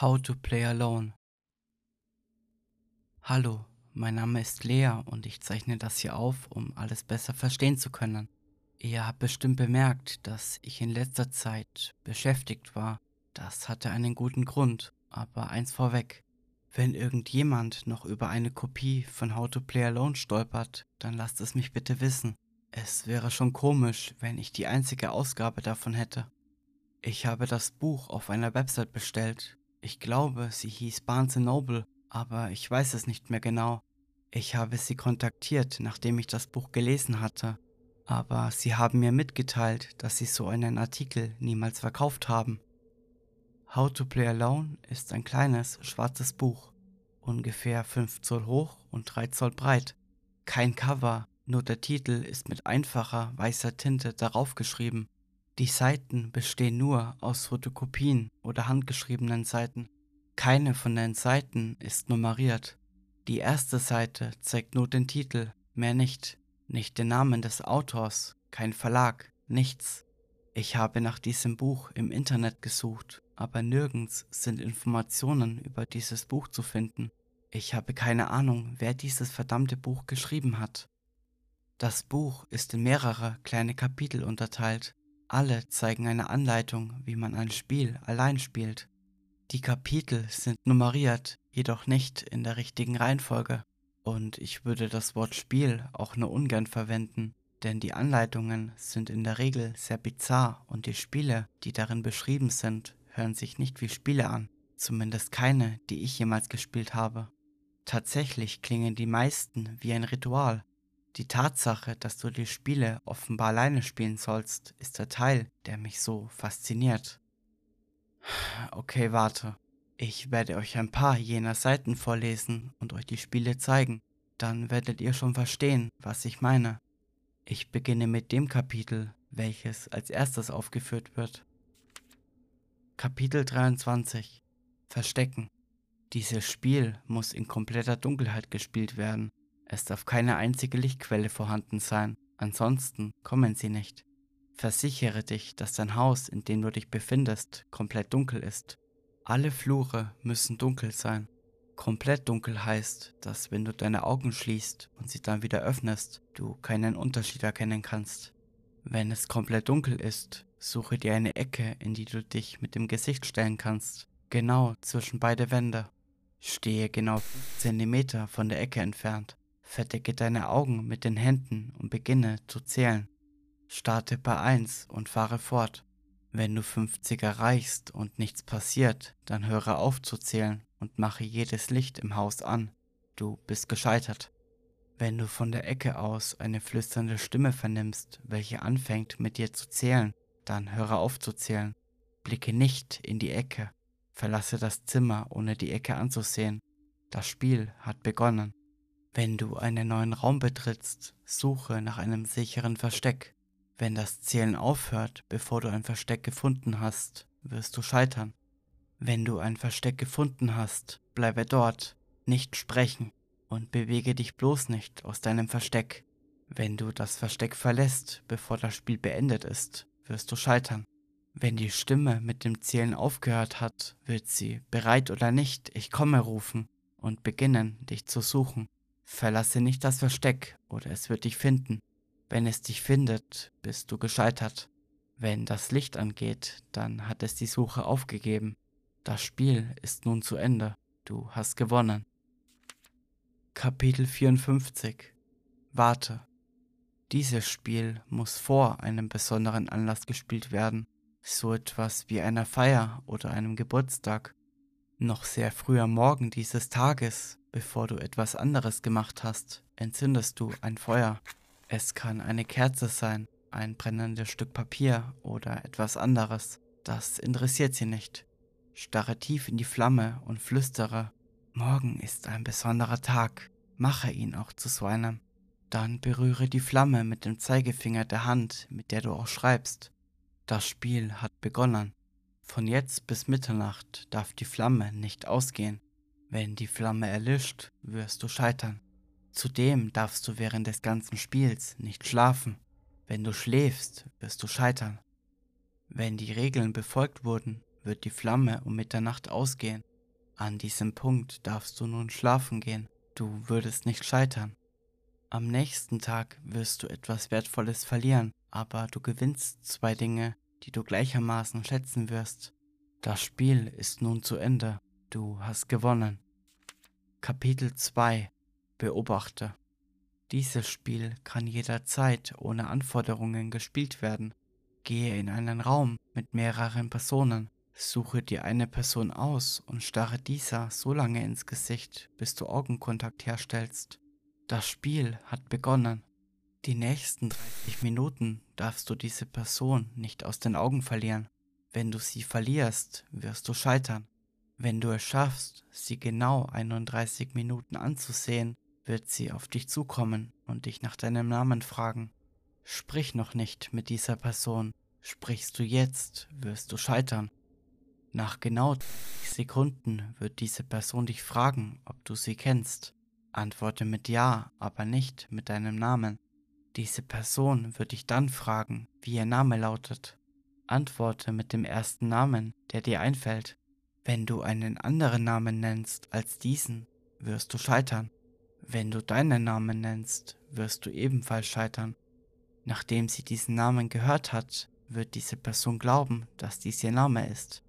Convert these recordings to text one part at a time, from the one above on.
How to Play Alone. Hallo, mein Name ist Lea und ich zeichne das hier auf, um alles besser verstehen zu können. Ihr habt bestimmt bemerkt, dass ich in letzter Zeit beschäftigt war. Das hatte einen guten Grund, aber eins vorweg. Wenn irgendjemand noch über eine Kopie von How to Play Alone stolpert, dann lasst es mich bitte wissen. Es wäre schon komisch, wenn ich die einzige Ausgabe davon hätte. Ich habe das Buch auf einer Website bestellt. Ich glaube, sie hieß Barnes Noble, aber ich weiß es nicht mehr genau. Ich habe sie kontaktiert, nachdem ich das Buch gelesen hatte, aber sie haben mir mitgeteilt, dass sie so einen Artikel niemals verkauft haben. How to Play Alone ist ein kleines, schwarzes Buch, ungefähr 5 Zoll hoch und 3 Zoll breit. Kein Cover, nur der Titel ist mit einfacher, weißer Tinte darauf geschrieben. Die Seiten bestehen nur aus Fotokopien oder handgeschriebenen Seiten. Keine von den Seiten ist nummeriert. Die erste Seite zeigt nur den Titel, mehr nicht. Nicht den Namen des Autors, kein Verlag, nichts. Ich habe nach diesem Buch im Internet gesucht, aber nirgends sind Informationen über dieses Buch zu finden. Ich habe keine Ahnung, wer dieses verdammte Buch geschrieben hat. Das Buch ist in mehrere kleine Kapitel unterteilt. Alle zeigen eine Anleitung, wie man ein Spiel allein spielt. Die Kapitel sind nummeriert, jedoch nicht in der richtigen Reihenfolge. Und ich würde das Wort Spiel auch nur ungern verwenden, denn die Anleitungen sind in der Regel sehr bizarr und die Spiele, die darin beschrieben sind, hören sich nicht wie Spiele an, zumindest keine, die ich jemals gespielt habe. Tatsächlich klingen die meisten wie ein Ritual, die Tatsache, dass du die Spiele offenbar alleine spielen sollst, ist der Teil, der mich so fasziniert. Okay, warte. Ich werde euch ein paar jener Seiten vorlesen und euch die Spiele zeigen. Dann werdet ihr schon verstehen, was ich meine. Ich beginne mit dem Kapitel, welches als erstes aufgeführt wird. Kapitel 23 Verstecken. Dieses Spiel muss in kompletter Dunkelheit gespielt werden. Es darf keine einzige Lichtquelle vorhanden sein, ansonsten kommen sie nicht. Versichere dich, dass dein Haus, in dem du dich befindest, komplett dunkel ist. Alle Flure müssen dunkel sein. Komplett dunkel heißt, dass wenn du deine Augen schließt und sie dann wieder öffnest, du keinen Unterschied erkennen kannst. Wenn es komplett dunkel ist, suche dir eine Ecke, in die du dich mit dem Gesicht stellen kannst, genau zwischen beide Wände. Stehe genau 5 cm von der Ecke entfernt. Verdecke deine Augen mit den Händen und beginne zu zählen. Starte bei 1 und fahre fort. Wenn du 50 erreichst und nichts passiert, dann höre auf zu zählen und mache jedes Licht im Haus an. Du bist gescheitert. Wenn du von der Ecke aus eine flüsternde Stimme vernimmst, welche anfängt mit dir zu zählen, dann höre auf zu zählen. Blicke nicht in die Ecke. Verlasse das Zimmer, ohne die Ecke anzusehen. Das Spiel hat begonnen. Wenn du einen neuen Raum betrittst, suche nach einem sicheren Versteck. Wenn das Zählen aufhört, bevor du ein Versteck gefunden hast, wirst du scheitern. Wenn du ein Versteck gefunden hast, bleibe dort, nicht sprechen und bewege dich bloß nicht aus deinem Versteck. Wenn du das Versteck verlässt, bevor das Spiel beendet ist, wirst du scheitern. Wenn die Stimme mit dem Zählen aufgehört hat, wird sie, bereit oder nicht, ich komme rufen und beginnen, dich zu suchen. Verlasse nicht das Versteck, oder es wird dich finden. Wenn es dich findet, bist du gescheitert. Wenn das Licht angeht, dann hat es die Suche aufgegeben. Das Spiel ist nun zu Ende. Du hast gewonnen. Kapitel 54 Warte. Dieses Spiel muss vor einem besonderen Anlass gespielt werden, so etwas wie einer Feier oder einem Geburtstag. Noch sehr früh am Morgen dieses Tages, bevor du etwas anderes gemacht hast, entzündest du ein Feuer. Es kann eine Kerze sein, ein brennendes Stück Papier oder etwas anderes. Das interessiert sie nicht. Starre tief in die Flamme und flüstere, morgen ist ein besonderer Tag, mache ihn auch zu so einem. Dann berühre die Flamme mit dem Zeigefinger der Hand, mit der du auch schreibst. Das Spiel hat begonnen. Von jetzt bis Mitternacht darf die Flamme nicht ausgehen. Wenn die Flamme erlischt, wirst du scheitern. Zudem darfst du während des ganzen Spiels nicht schlafen. Wenn du schläfst, wirst du scheitern. Wenn die Regeln befolgt wurden, wird die Flamme um Mitternacht ausgehen. An diesem Punkt darfst du nun schlafen gehen. Du würdest nicht scheitern. Am nächsten Tag wirst du etwas Wertvolles verlieren, aber du gewinnst zwei Dinge, die du gleichermaßen schätzen wirst. Das Spiel ist nun zu Ende. Du hast gewonnen. Kapitel 2 Beobachter Dieses Spiel kann jederzeit ohne Anforderungen gespielt werden. Gehe in einen Raum mit mehreren Personen, suche dir eine Person aus und starre dieser so lange ins Gesicht, bis du Augenkontakt herstellst. Das Spiel hat begonnen. Die nächsten 30 Minuten darfst du diese Person nicht aus den Augen verlieren. Wenn du sie verlierst, wirst du scheitern. Wenn du es schaffst, sie genau 31 Minuten anzusehen, wird sie auf dich zukommen und dich nach deinem Namen fragen. Sprich noch nicht mit dieser Person. Sprichst du jetzt, wirst du scheitern. Nach genau 30 Sekunden wird diese Person dich fragen, ob du sie kennst. Antworte mit Ja, aber nicht mit deinem Namen. Diese Person wird dich dann fragen, wie ihr Name lautet. Antworte mit dem ersten Namen, der dir einfällt. Wenn du einen anderen Namen nennst als diesen, wirst du scheitern. Wenn du deinen Namen nennst, wirst du ebenfalls scheitern. Nachdem sie diesen Namen gehört hat, wird diese Person glauben, dass dies ihr Name ist.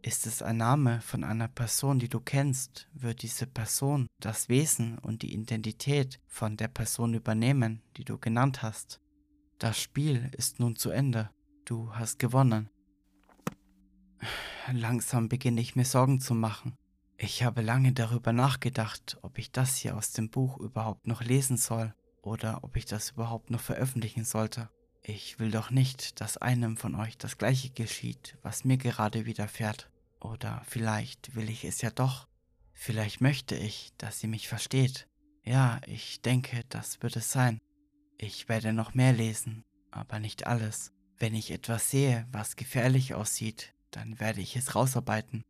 Ist es ein Name von einer Person, die du kennst, wird diese Person das Wesen und die Identität von der Person übernehmen, die du genannt hast. Das Spiel ist nun zu Ende. Du hast gewonnen. Langsam beginne ich mir Sorgen zu machen. Ich habe lange darüber nachgedacht, ob ich das hier aus dem Buch überhaupt noch lesen soll oder ob ich das überhaupt noch veröffentlichen sollte. Ich will doch nicht, dass einem von euch das gleiche geschieht, was mir gerade widerfährt. Oder vielleicht will ich es ja doch. Vielleicht möchte ich, dass sie mich versteht. Ja, ich denke, das wird es sein. Ich werde noch mehr lesen, aber nicht alles. Wenn ich etwas sehe, was gefährlich aussieht, dann werde ich es rausarbeiten.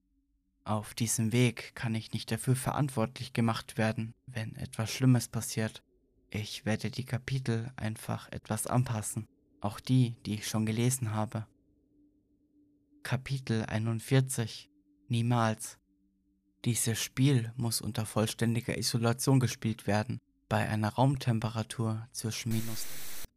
Auf diesem Weg kann ich nicht dafür verantwortlich gemacht werden, wenn etwas Schlimmes passiert. Ich werde die Kapitel einfach etwas anpassen, auch die, die ich schon gelesen habe. Kapitel 41 Niemals. Dieses Spiel muss unter vollständiger Isolation gespielt werden, bei einer Raumtemperatur zwischen minus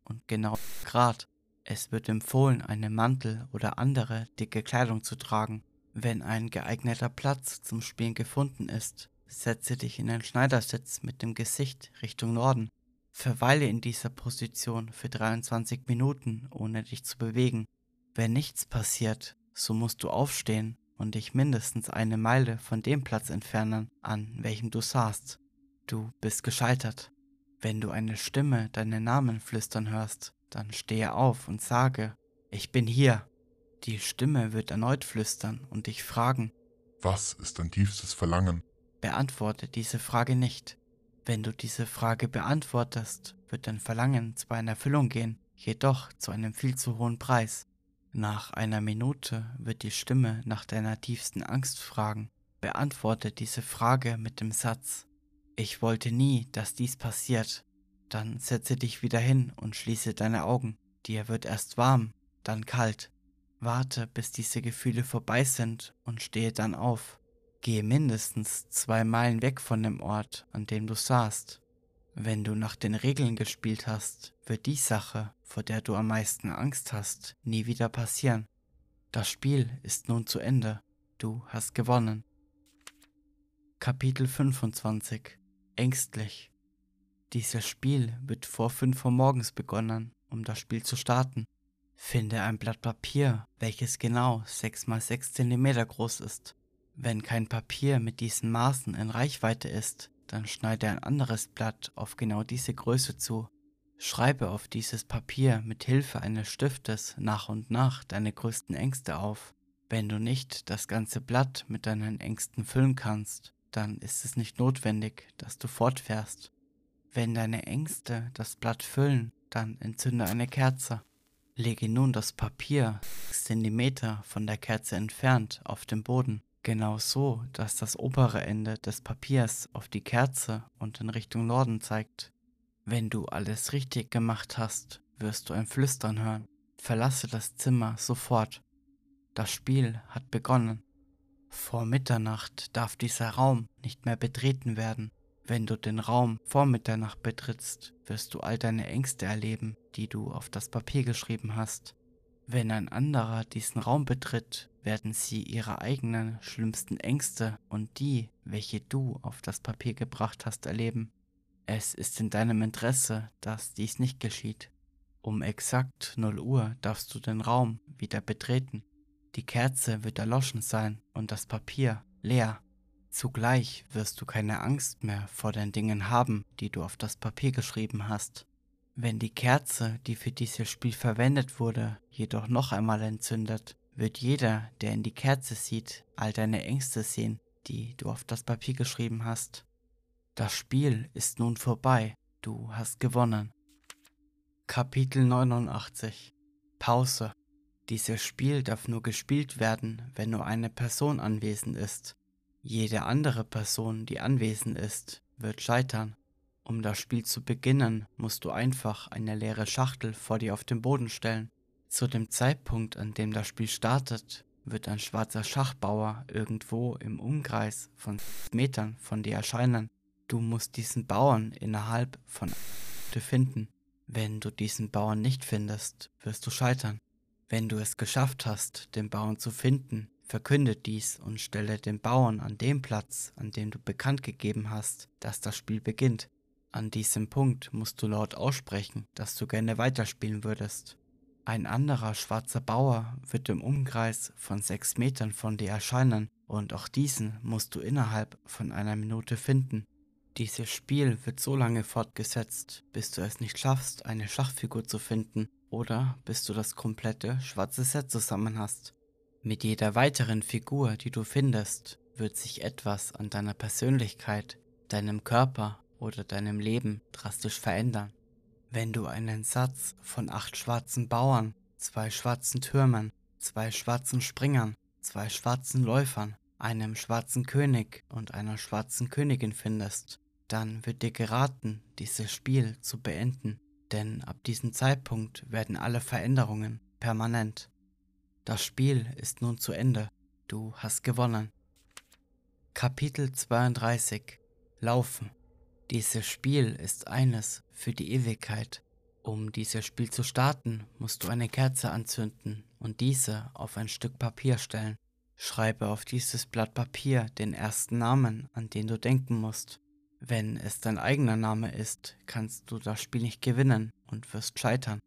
und genau Grad. Es wird empfohlen, einen Mantel oder andere dicke Kleidung zu tragen. Wenn ein geeigneter Platz zum Spielen gefunden ist, setze dich in einen Schneidersitz mit dem Gesicht Richtung Norden. Verweile in dieser Position für 23 Minuten, ohne dich zu bewegen. Wenn nichts passiert, so musst du aufstehen und dich mindestens eine Meile von dem Platz entfernen, an welchem du saßt. Du bist gescheitert. Wenn du eine Stimme deinen Namen flüstern hörst, dann stehe auf und sage, ich bin hier. Die Stimme wird erneut flüstern und dich fragen, was ist dein tiefstes Verlangen? Beantworte diese Frage nicht. Wenn du diese Frage beantwortest, wird dein Verlangen zwar in Erfüllung gehen, jedoch zu einem viel zu hohen Preis. Nach einer Minute wird die Stimme nach deiner tiefsten Angst fragen. Beantworte diese Frage mit dem Satz, ich wollte nie, dass dies passiert. Dann setze dich wieder hin und schließe deine Augen. Dir wird erst warm, dann kalt. Warte, bis diese Gefühle vorbei sind und stehe dann auf. Gehe mindestens zwei Meilen weg von dem Ort, an dem du saßt. Wenn du nach den Regeln gespielt hast, wird die Sache, vor der du am meisten Angst hast, nie wieder passieren. Das Spiel ist nun zu Ende. Du hast gewonnen. Kapitel 25 Ängstlich Dieses Spiel wird vor 5 Uhr morgens begonnen, um das Spiel zu starten. Finde ein Blatt Papier, welches genau 6 x 6 cm groß ist. Wenn kein Papier mit diesen Maßen in Reichweite ist, dann schneide ein anderes Blatt auf genau diese Größe zu. Schreibe auf dieses Papier mit Hilfe eines Stiftes nach und nach deine größten Ängste auf. Wenn du nicht das ganze Blatt mit deinen Ängsten füllen kannst, dann ist es nicht notwendig, dass du fortfährst. Wenn deine Ängste das Blatt füllen, dann entzünde eine Kerze. Lege nun das Papier 6 cm von der Kerze entfernt auf den Boden. Genau so, dass das obere Ende des Papiers auf die Kerze und in Richtung Norden zeigt. Wenn du alles richtig gemacht hast, wirst du ein Flüstern hören. Verlasse das Zimmer sofort. Das Spiel hat begonnen. Vor Mitternacht darf dieser Raum nicht mehr betreten werden. Wenn du den Raum vor Mitternacht betrittst, wirst du all deine Ängste erleben, die du auf das Papier geschrieben hast. Wenn ein anderer diesen Raum betritt, werden sie ihre eigenen schlimmsten Ängste und die, welche du auf das Papier gebracht hast, erleben. Es ist in deinem Interesse, dass dies nicht geschieht. Um exakt 0 Uhr darfst du den Raum wieder betreten. Die Kerze wird erloschen sein und das Papier leer. Zugleich wirst du keine Angst mehr vor den Dingen haben, die du auf das Papier geschrieben hast. Wenn die Kerze, die für dieses Spiel verwendet wurde, jedoch noch einmal entzündet, wird jeder, der in die Kerze sieht, all deine Ängste sehen, die du auf das Papier geschrieben hast. Das Spiel ist nun vorbei, du hast gewonnen. Kapitel 89 Pause Dieses Spiel darf nur gespielt werden, wenn nur eine Person anwesend ist. Jede andere Person, die anwesend ist, wird scheitern. Um das Spiel zu beginnen, musst du einfach eine leere Schachtel vor dir auf den Boden stellen. Zu dem Zeitpunkt, an dem das Spiel startet, wird ein schwarzer Schachbauer irgendwo im Umkreis von Metern von dir erscheinen. Du musst diesen Bauern innerhalb von finden. Wenn du diesen Bauern nicht findest, wirst du scheitern. Wenn du es geschafft hast, den Bauern zu finden, verkünde dies und stelle den Bauern an dem Platz, an dem du bekannt gegeben hast, dass das Spiel beginnt. An diesem Punkt musst du laut aussprechen, dass du gerne weiterspielen würdest. Ein anderer schwarzer Bauer wird im Umkreis von sechs Metern von dir erscheinen und auch diesen musst du innerhalb von einer Minute finden. Dieses Spiel wird so lange fortgesetzt, bis du es nicht schaffst, eine Schachfigur zu finden oder bis du das komplette schwarze Set zusammen hast. Mit jeder weiteren Figur, die du findest, wird sich etwas an deiner Persönlichkeit, deinem Körper oder deinem Leben drastisch verändern. Wenn du einen Satz von acht schwarzen Bauern, zwei schwarzen Türmen, zwei schwarzen Springern, zwei schwarzen Läufern, einem schwarzen König und einer schwarzen Königin findest, dann wird dir geraten, dieses Spiel zu beenden, denn ab diesem Zeitpunkt werden alle Veränderungen permanent. Das Spiel ist nun zu Ende, du hast gewonnen. Kapitel 32 Laufen dieses Spiel ist eines für die Ewigkeit. Um dieses Spiel zu starten, musst du eine Kerze anzünden und diese auf ein Stück Papier stellen. Schreibe auf dieses Blatt Papier den ersten Namen, an den du denken musst. Wenn es dein eigener Name ist, kannst du das Spiel nicht gewinnen und wirst scheitern.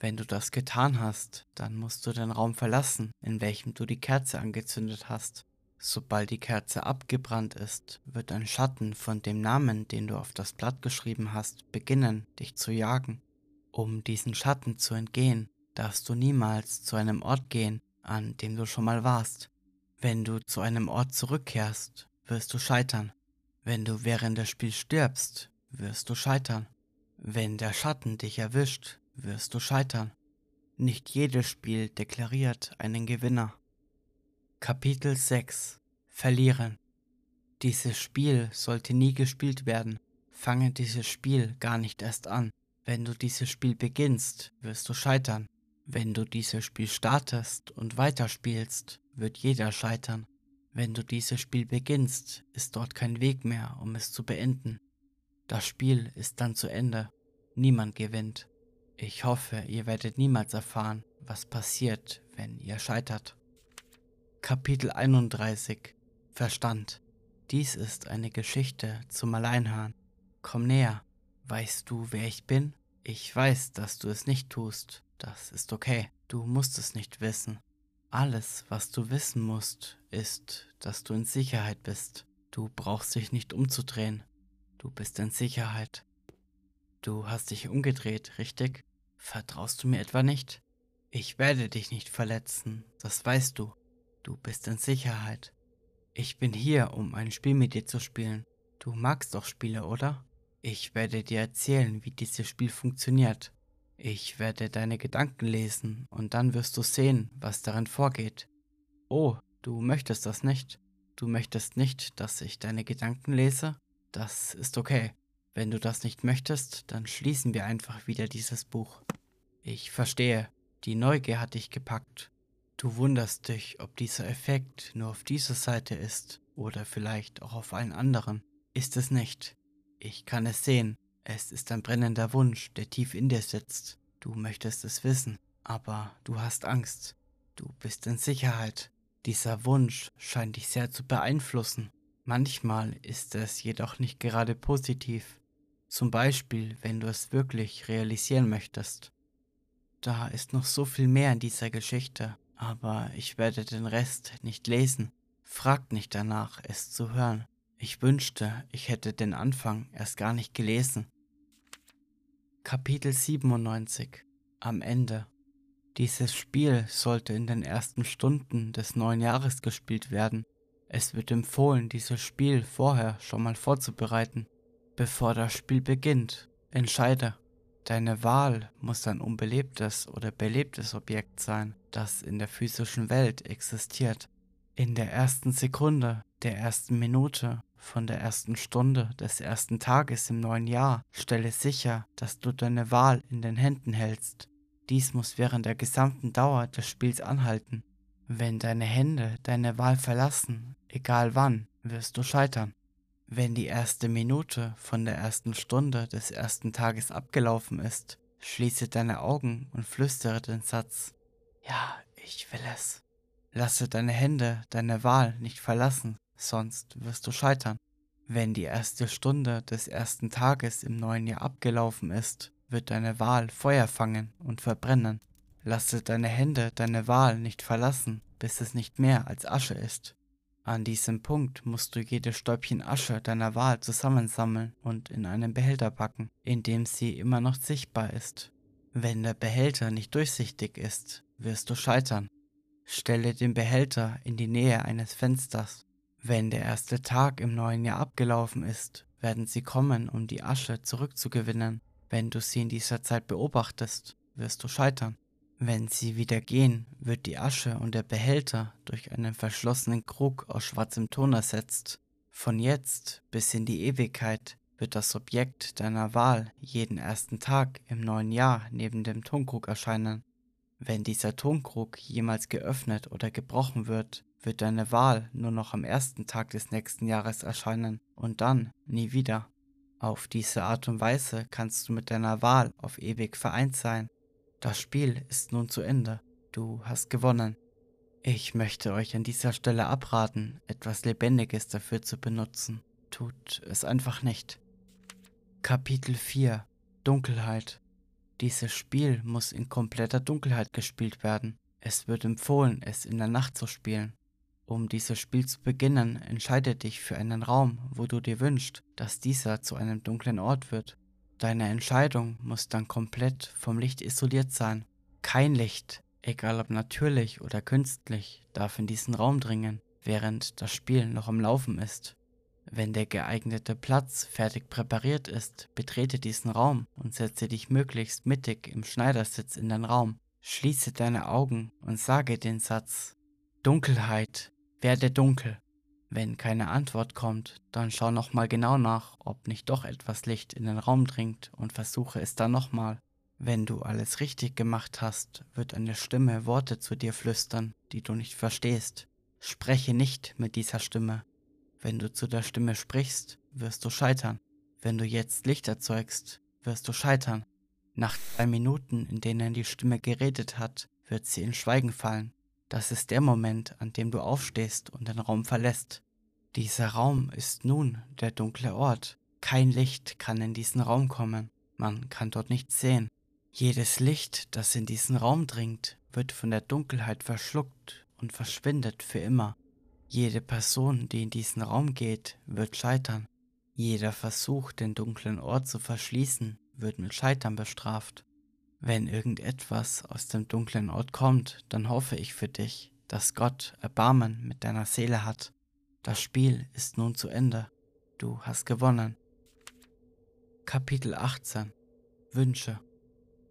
Wenn du das getan hast, dann musst du den Raum verlassen, in welchem du die Kerze angezündet hast. Sobald die Kerze abgebrannt ist, wird ein Schatten von dem Namen, den du auf das Blatt geschrieben hast, beginnen, dich zu jagen. Um diesen Schatten zu entgehen, darfst du niemals zu einem Ort gehen, an dem du schon mal warst. Wenn du zu einem Ort zurückkehrst, wirst du scheitern. Wenn du während des Spiels stirbst, wirst du scheitern. Wenn der Schatten dich erwischt, wirst du scheitern. Nicht jedes Spiel deklariert einen Gewinner. Kapitel 6 Verlieren Dieses Spiel sollte nie gespielt werden. Fange dieses Spiel gar nicht erst an. Wenn du dieses Spiel beginnst, wirst du scheitern. Wenn du dieses Spiel startest und weiterspielst, wird jeder scheitern. Wenn du dieses Spiel beginnst, ist dort kein Weg mehr, um es zu beenden. Das Spiel ist dann zu Ende. Niemand gewinnt. Ich hoffe, ihr werdet niemals erfahren, was passiert, wenn ihr scheitert. Kapitel 31 Verstand Dies ist eine Geschichte zum Alleinhören. Komm näher. Weißt du, wer ich bin? Ich weiß, dass du es nicht tust. Das ist okay. Du musst es nicht wissen. Alles, was du wissen musst, ist, dass du in Sicherheit bist. Du brauchst dich nicht umzudrehen. Du bist in Sicherheit. Du hast dich umgedreht, richtig? Vertraust du mir etwa nicht? Ich werde dich nicht verletzen, das weißt du. Du bist in Sicherheit. Ich bin hier, um ein Spiel mit dir zu spielen. Du magst doch Spiele, oder? Ich werde dir erzählen, wie dieses Spiel funktioniert. Ich werde deine Gedanken lesen und dann wirst du sehen, was darin vorgeht. Oh, du möchtest das nicht. Du möchtest nicht, dass ich deine Gedanken lese? Das ist okay. Wenn du das nicht möchtest, dann schließen wir einfach wieder dieses Buch. Ich verstehe. Die Neugier hat dich gepackt. Du wunderst dich, ob dieser Effekt nur auf dieser Seite ist oder vielleicht auch auf allen anderen. Ist es nicht. Ich kann es sehen. Es ist ein brennender Wunsch, der tief in dir sitzt. Du möchtest es wissen, aber du hast Angst. Du bist in Sicherheit. Dieser Wunsch scheint dich sehr zu beeinflussen. Manchmal ist es jedoch nicht gerade positiv. Zum Beispiel, wenn du es wirklich realisieren möchtest. Da ist noch so viel mehr in dieser Geschichte, aber ich werde den Rest nicht lesen. Fragt nicht danach, es zu hören. Ich wünschte, ich hätte den Anfang erst gar nicht gelesen. Kapitel 97 Am Ende Dieses Spiel sollte in den ersten Stunden des neuen Jahres gespielt werden. Es wird empfohlen, dieses Spiel vorher schon mal vorzubereiten. Bevor das Spiel beginnt, entscheide, Deine Wahl muss ein unbelebtes oder belebtes Objekt sein, das in der physischen Welt existiert. In der ersten Sekunde, der ersten Minute, von der ersten Stunde des ersten Tages im neuen Jahr stelle sicher, dass du deine Wahl in den Händen hältst. Dies muss während der gesamten Dauer des Spiels anhalten. Wenn deine Hände deine Wahl verlassen, egal wann, wirst du scheitern. Wenn die erste Minute von der ersten Stunde des ersten Tages abgelaufen ist, schließe deine Augen und flüstere den Satz Ja, ich will es. Lasse deine Hände deine Wahl nicht verlassen, sonst wirst du scheitern. Wenn die erste Stunde des ersten Tages im neuen Jahr abgelaufen ist, wird deine Wahl Feuer fangen und verbrennen. Lasse deine Hände deine Wahl nicht verlassen, bis es nicht mehr als Asche ist. An diesem Punkt musst du jedes Stäubchen Asche deiner Wahl zusammensammeln und in einen Behälter packen, in dem sie immer noch sichtbar ist. Wenn der Behälter nicht durchsichtig ist, wirst du scheitern. Stelle den Behälter in die Nähe eines Fensters. Wenn der erste Tag im neuen Jahr abgelaufen ist, werden sie kommen, um die Asche zurückzugewinnen. Wenn du sie in dieser Zeit beobachtest, wirst du scheitern. Wenn sie wieder gehen, wird die Asche und der Behälter durch einen verschlossenen Krug aus schwarzem Ton ersetzt. Von jetzt bis in die Ewigkeit wird das Objekt deiner Wahl jeden ersten Tag im neuen Jahr neben dem Tonkrug erscheinen. Wenn dieser Tonkrug jemals geöffnet oder gebrochen wird, wird deine Wahl nur noch am ersten Tag des nächsten Jahres erscheinen und dann nie wieder. Auf diese Art und Weise kannst du mit deiner Wahl auf ewig vereint sein das Spiel ist nun zu Ende. Du hast gewonnen. Ich möchte euch an dieser Stelle abraten, etwas Lebendiges dafür zu benutzen. Tut es einfach nicht. Kapitel 4 Dunkelheit Dieses Spiel muss in kompletter Dunkelheit gespielt werden. Es wird empfohlen, es in der Nacht zu spielen. Um dieses Spiel zu beginnen, entscheide dich für einen Raum, wo du dir wünschst, dass dieser zu einem dunklen Ort wird. Deine Entscheidung muss dann komplett vom Licht isoliert sein. Kein Licht, egal ob natürlich oder künstlich, darf in diesen Raum dringen, während das Spiel noch am Laufen ist. Wenn der geeignete Platz fertig präpariert ist, betrete diesen Raum und setze dich möglichst mittig im Schneidersitz in den Raum. Schließe deine Augen und sage den Satz Dunkelheit, werde dunkel. Wenn keine Antwort kommt, dann schau nochmal genau nach, ob nicht doch etwas Licht in den Raum dringt und versuche es dann nochmal. Wenn du alles richtig gemacht hast, wird eine Stimme Worte zu dir flüstern, die du nicht verstehst. Spreche nicht mit dieser Stimme. Wenn du zu der Stimme sprichst, wirst du scheitern. Wenn du jetzt Licht erzeugst, wirst du scheitern. Nach drei Minuten, in denen die Stimme geredet hat, wird sie in Schweigen fallen. Das ist der Moment, an dem du aufstehst und den Raum verlässt. Dieser Raum ist nun der dunkle Ort. Kein Licht kann in diesen Raum kommen. Man kann dort nichts sehen. Jedes Licht, das in diesen Raum dringt, wird von der Dunkelheit verschluckt und verschwindet für immer. Jede Person, die in diesen Raum geht, wird scheitern. Jeder Versuch, den dunklen Ort zu verschließen, wird mit Scheitern bestraft. Wenn irgendetwas aus dem dunklen Ort kommt, dann hoffe ich für dich, dass Gott Erbarmen mit deiner Seele hat. Das Spiel ist nun zu Ende. Du hast gewonnen. Kapitel 18 Wünsche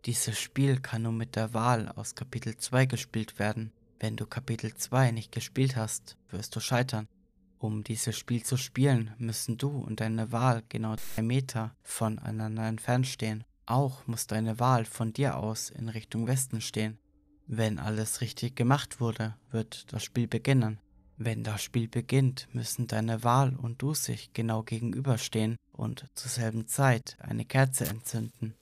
Dieses Spiel kann nur mit der Wahl aus Kapitel 2 gespielt werden. Wenn du Kapitel 2 nicht gespielt hast, wirst du scheitern. Um dieses Spiel zu spielen, müssen du und deine Wahl genau drei Meter voneinander entfernt stehen. Auch muss deine Wahl von dir aus in Richtung Westen stehen. Wenn alles richtig gemacht wurde, wird das Spiel beginnen. Wenn das Spiel beginnt, müssen deine Wahl und du sich genau gegenüberstehen und zur selben Zeit eine Kerze entzünden.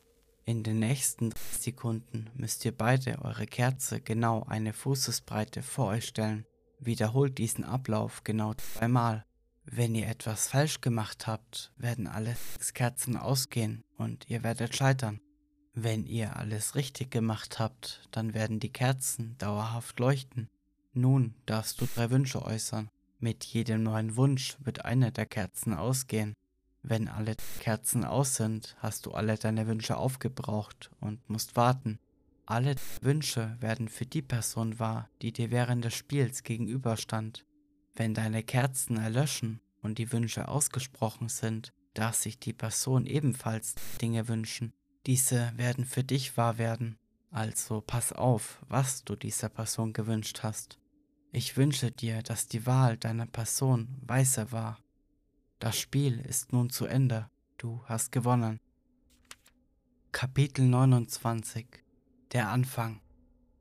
In den nächsten Sekunden müsst ihr beide eure Kerze genau eine Fußesbreite vor euch stellen. Wiederholt diesen Ablauf genau zweimal. Wenn ihr etwas falsch gemacht habt, werden alle sechs Kerzen ausgehen und ihr werdet scheitern. Wenn ihr alles richtig gemacht habt, dann werden die Kerzen dauerhaft leuchten. Nun darfst du drei Wünsche äußern. Mit jedem neuen Wunsch wird eine der Kerzen ausgehen. Wenn alle Kerzen aus sind, hast du alle deine Wünsche aufgebraucht und musst warten. Alle Wünsche werden für die Person wahr, die dir während des Spiels gegenüberstand. Wenn deine Kerzen erlöschen und die Wünsche ausgesprochen sind, darf sich die Person ebenfalls Dinge wünschen, diese werden für dich wahr werden. Also pass auf, was du dieser Person gewünscht hast. Ich wünsche dir, dass die Wahl deiner Person weise war. Das Spiel ist nun zu Ende. Du hast gewonnen. Kapitel 29 Der Anfang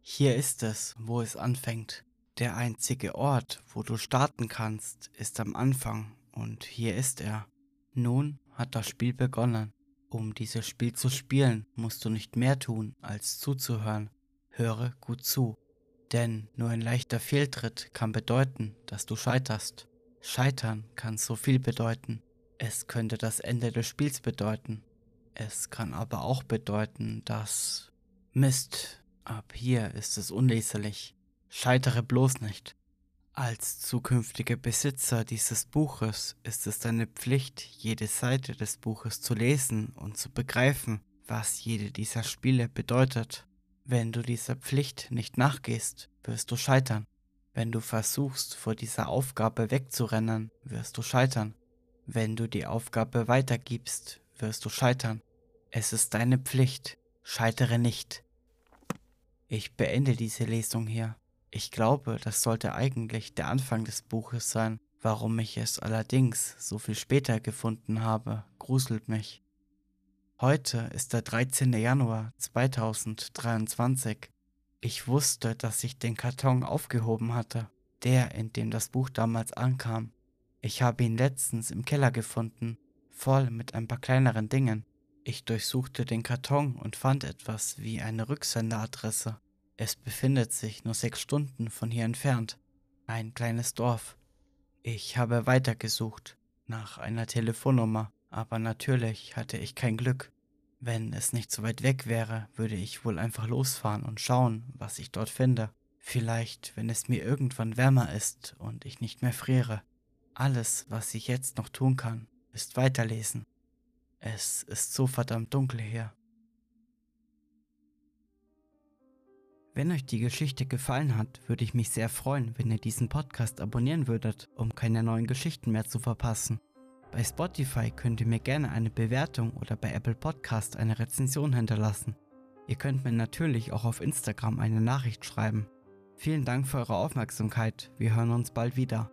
Hier ist es, wo es anfängt. Der einzige Ort, wo du starten kannst, ist am Anfang und hier ist er. Nun hat das Spiel begonnen. Um dieses Spiel zu spielen, musst du nicht mehr tun, als zuzuhören. Höre gut zu. Denn nur ein leichter Fehltritt kann bedeuten, dass du scheiterst. Scheitern kann so viel bedeuten. Es könnte das Ende des Spiels bedeuten. Es kann aber auch bedeuten, dass... Mist, ab hier ist es unleserlich. Scheitere bloß nicht. Als zukünftiger Besitzer dieses Buches ist es deine Pflicht, jede Seite des Buches zu lesen und zu begreifen, was jede dieser Spiele bedeutet. Wenn du dieser Pflicht nicht nachgehst, wirst du scheitern. Wenn du versuchst, vor dieser Aufgabe wegzurennen, wirst du scheitern. Wenn du die Aufgabe weitergibst, wirst du scheitern. Es ist deine Pflicht. Scheitere nicht. Ich beende diese Lesung hier. Ich glaube, das sollte eigentlich der Anfang des Buches sein. Warum ich es allerdings so viel später gefunden habe, gruselt mich. Heute ist der 13. Januar 2023. Ich wusste, dass ich den Karton aufgehoben hatte, der, in dem das Buch damals ankam. Ich habe ihn letztens im Keller gefunden, voll mit ein paar kleineren Dingen. Ich durchsuchte den Karton und fand etwas wie eine Rücksenderadresse. Es befindet sich nur sechs Stunden von hier entfernt. Ein kleines Dorf. Ich habe weitergesucht nach einer Telefonnummer, aber natürlich hatte ich kein Glück. Wenn es nicht so weit weg wäre, würde ich wohl einfach losfahren und schauen, was ich dort finde. Vielleicht, wenn es mir irgendwann wärmer ist und ich nicht mehr friere. Alles, was ich jetzt noch tun kann, ist weiterlesen. Es ist so verdammt dunkel hier. Wenn euch die Geschichte gefallen hat, würde ich mich sehr freuen, wenn ihr diesen Podcast abonnieren würdet, um keine neuen Geschichten mehr zu verpassen. Bei Spotify könnt ihr mir gerne eine Bewertung oder bei Apple Podcast eine Rezension hinterlassen. Ihr könnt mir natürlich auch auf Instagram eine Nachricht schreiben. Vielen Dank für eure Aufmerksamkeit. Wir hören uns bald wieder.